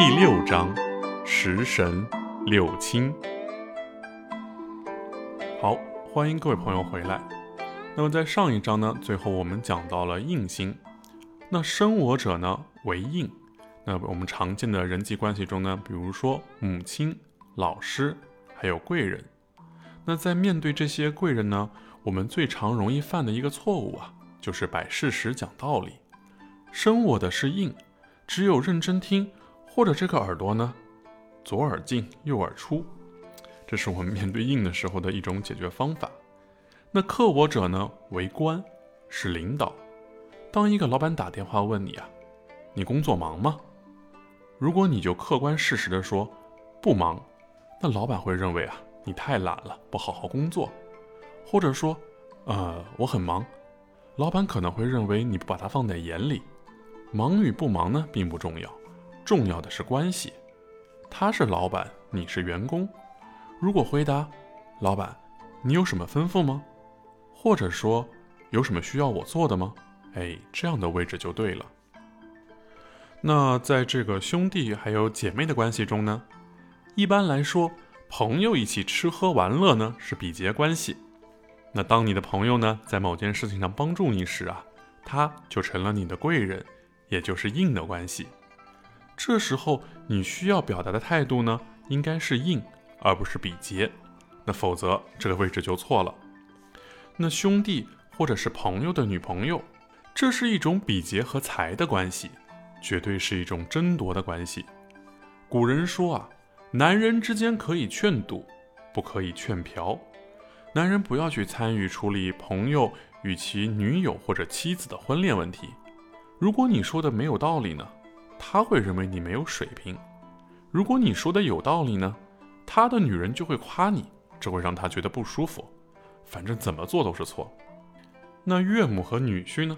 第六章：食神六亲。好，欢迎各位朋友回来。那么在上一章呢，最后我们讲到了印星。那生我者呢为印。那我们常见的人际关系中呢，比如说母亲、老师，还有贵人。那在面对这些贵人呢，我们最常容易犯的一个错误啊，就是摆事实讲道理。生我的是印，只有认真听。或者这个耳朵呢，左耳进右耳出，这是我们面对硬的时候的一种解决方法。那克我者呢为官，是领导。当一个老板打电话问你啊，你工作忙吗？如果你就客观事实的说不忙，那老板会认为啊你太懒了，不好好工作。或者说，呃我很忙，老板可能会认为你不把他放在眼里。忙与不忙呢并不重要。重要的是关系，他是老板，你是员工。如果回答“老板，你有什么吩咐吗？”或者说“有什么需要我做的吗？”哎，这样的位置就对了。那在这个兄弟还有姐妹的关系中呢，一般来说，朋友一起吃喝玩乐呢是比劫关系。那当你的朋友呢在某件事情上帮助你时啊，他就成了你的贵人，也就是硬的关系。这时候你需要表达的态度呢，应该是硬，而不是比劫。那否则这个位置就错了。那兄弟或者是朋友的女朋友，这是一种比劫和财的关系，绝对是一种争夺的关系。古人说啊，男人之间可以劝赌，不可以劝嫖。男人不要去参与处理朋友与其女友或者妻子的婚恋问题。如果你说的没有道理呢？他会认为你没有水平。如果你说的有道理呢，他的女人就会夸你，这会让他觉得不舒服。反正怎么做都是错。那岳母和女婿呢？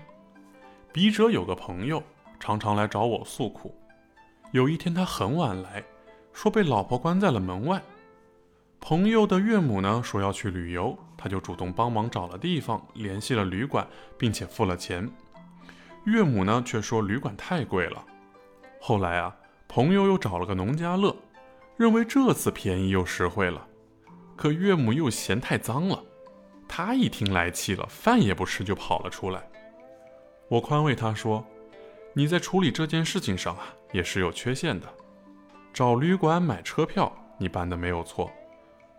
笔者有个朋友，常常来找我诉苦。有一天他很晚来，说被老婆关在了门外。朋友的岳母呢说要去旅游，他就主动帮忙找了地方，联系了旅馆，并且付了钱。岳母呢却说旅馆太贵了。后来啊，朋友又找了个农家乐，认为这次便宜又实惠了。可岳母又嫌太脏了，他一听来气了，饭也不吃就跑了出来。我宽慰他说：“你在处理这件事情上啊，也是有缺陷的。找旅馆买车票，你办的没有错，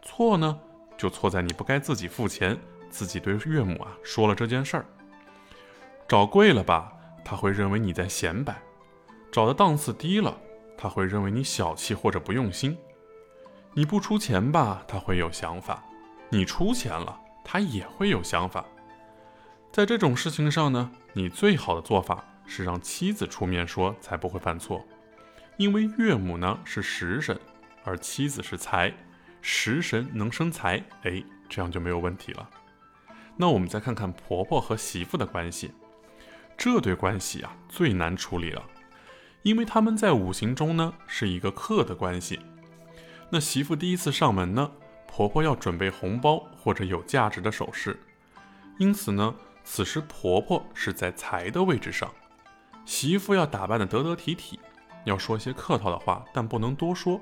错呢就错在你不该自己付钱，自己对岳母啊说了这件事儿。找贵了吧，他会认为你在显摆。”找的档次低了，他会认为你小气或者不用心；你不出钱吧，他会有想法；你出钱了，他也会有想法。在这种事情上呢，你最好的做法是让妻子出面说，才不会犯错。因为岳母呢是食神，而妻子是财，食神能生财，哎，这样就没有问题了。那我们再看看婆婆和媳妇的关系，这对关系啊最难处理了。因为他们在五行中呢是一个克的关系，那媳妇第一次上门呢，婆婆要准备红包或者有价值的首饰，因此呢，此时婆婆是在财的位置上，媳妇要打扮的得得体体，要说些客套的话，但不能多说，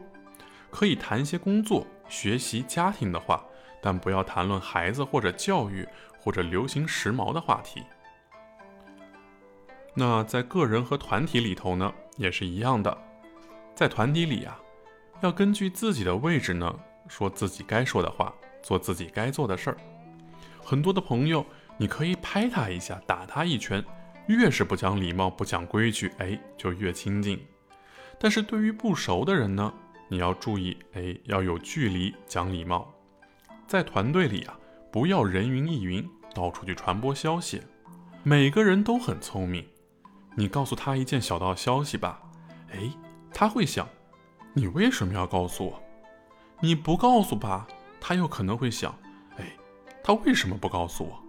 可以谈些工作、学习、家庭的话，但不要谈论孩子或者教育或者流行时髦的话题。那在个人和团体里头呢？也是一样的，在团体里啊，要根据自己的位置呢，说自己该说的话，做自己该做的事儿。很多的朋友，你可以拍他一下，打他一拳，越是不讲礼貌、不讲规矩，哎，就越亲近。但是对于不熟的人呢，你要注意，哎，要有距离，讲礼貌。在团队里啊，不要人云亦云，到处去传播消息。每个人都很聪明。你告诉他一件小道消息吧，哎，他会想，你为什么要告诉我？你不告诉吧，他又可能会想，哎，他为什么不告诉我？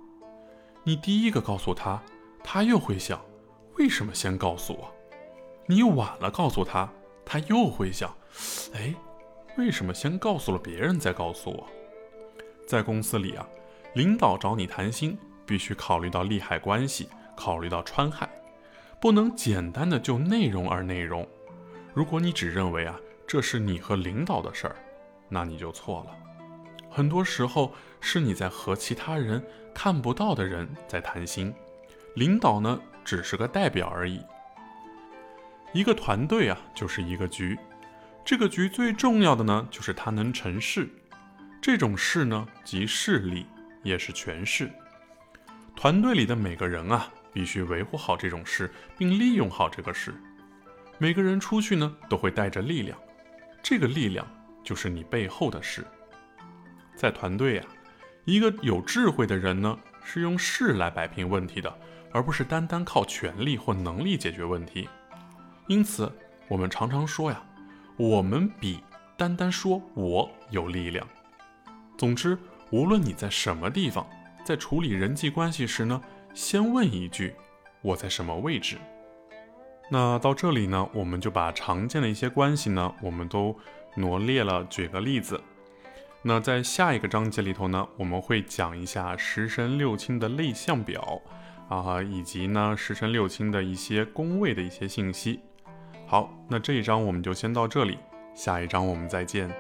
你第一个告诉他，他又会想，为什么先告诉我？你晚了告诉他，他又会想，哎，为什么先告诉了别人再告诉我？在公司里啊，领导找你谈心，必须考虑到利害关系，考虑到川害。不能简单的就内容而内容，如果你只认为啊这是你和领导的事儿，那你就错了。很多时候是你在和其他人看不到的人在谈心，领导呢只是个代表而已。一个团队啊就是一个局，这个局最重要的呢就是它能成事，这种事呢即势力，也是权势。团队里的每个人啊必须维护好这种事，并利用好这个事。每个人出去呢，都会带着力量，这个力量就是你背后的事。在团队呀，一个有智慧的人呢，是用事来摆平问题的，而不是单单靠权力或能力解决问题。因此，我们常常说呀，我们比单单说我有力量。总之，无论你在什么地方，在处理人际关系时呢，先问一句：我在什么位置？那到这里呢，我们就把常见的一些关系呢，我们都罗列了，举个例子。那在下一个章节里头呢，我们会讲一下十神六亲的类象表啊，以及呢十神六亲的一些宫位的一些信息。好，那这一章我们就先到这里，下一章我们再见。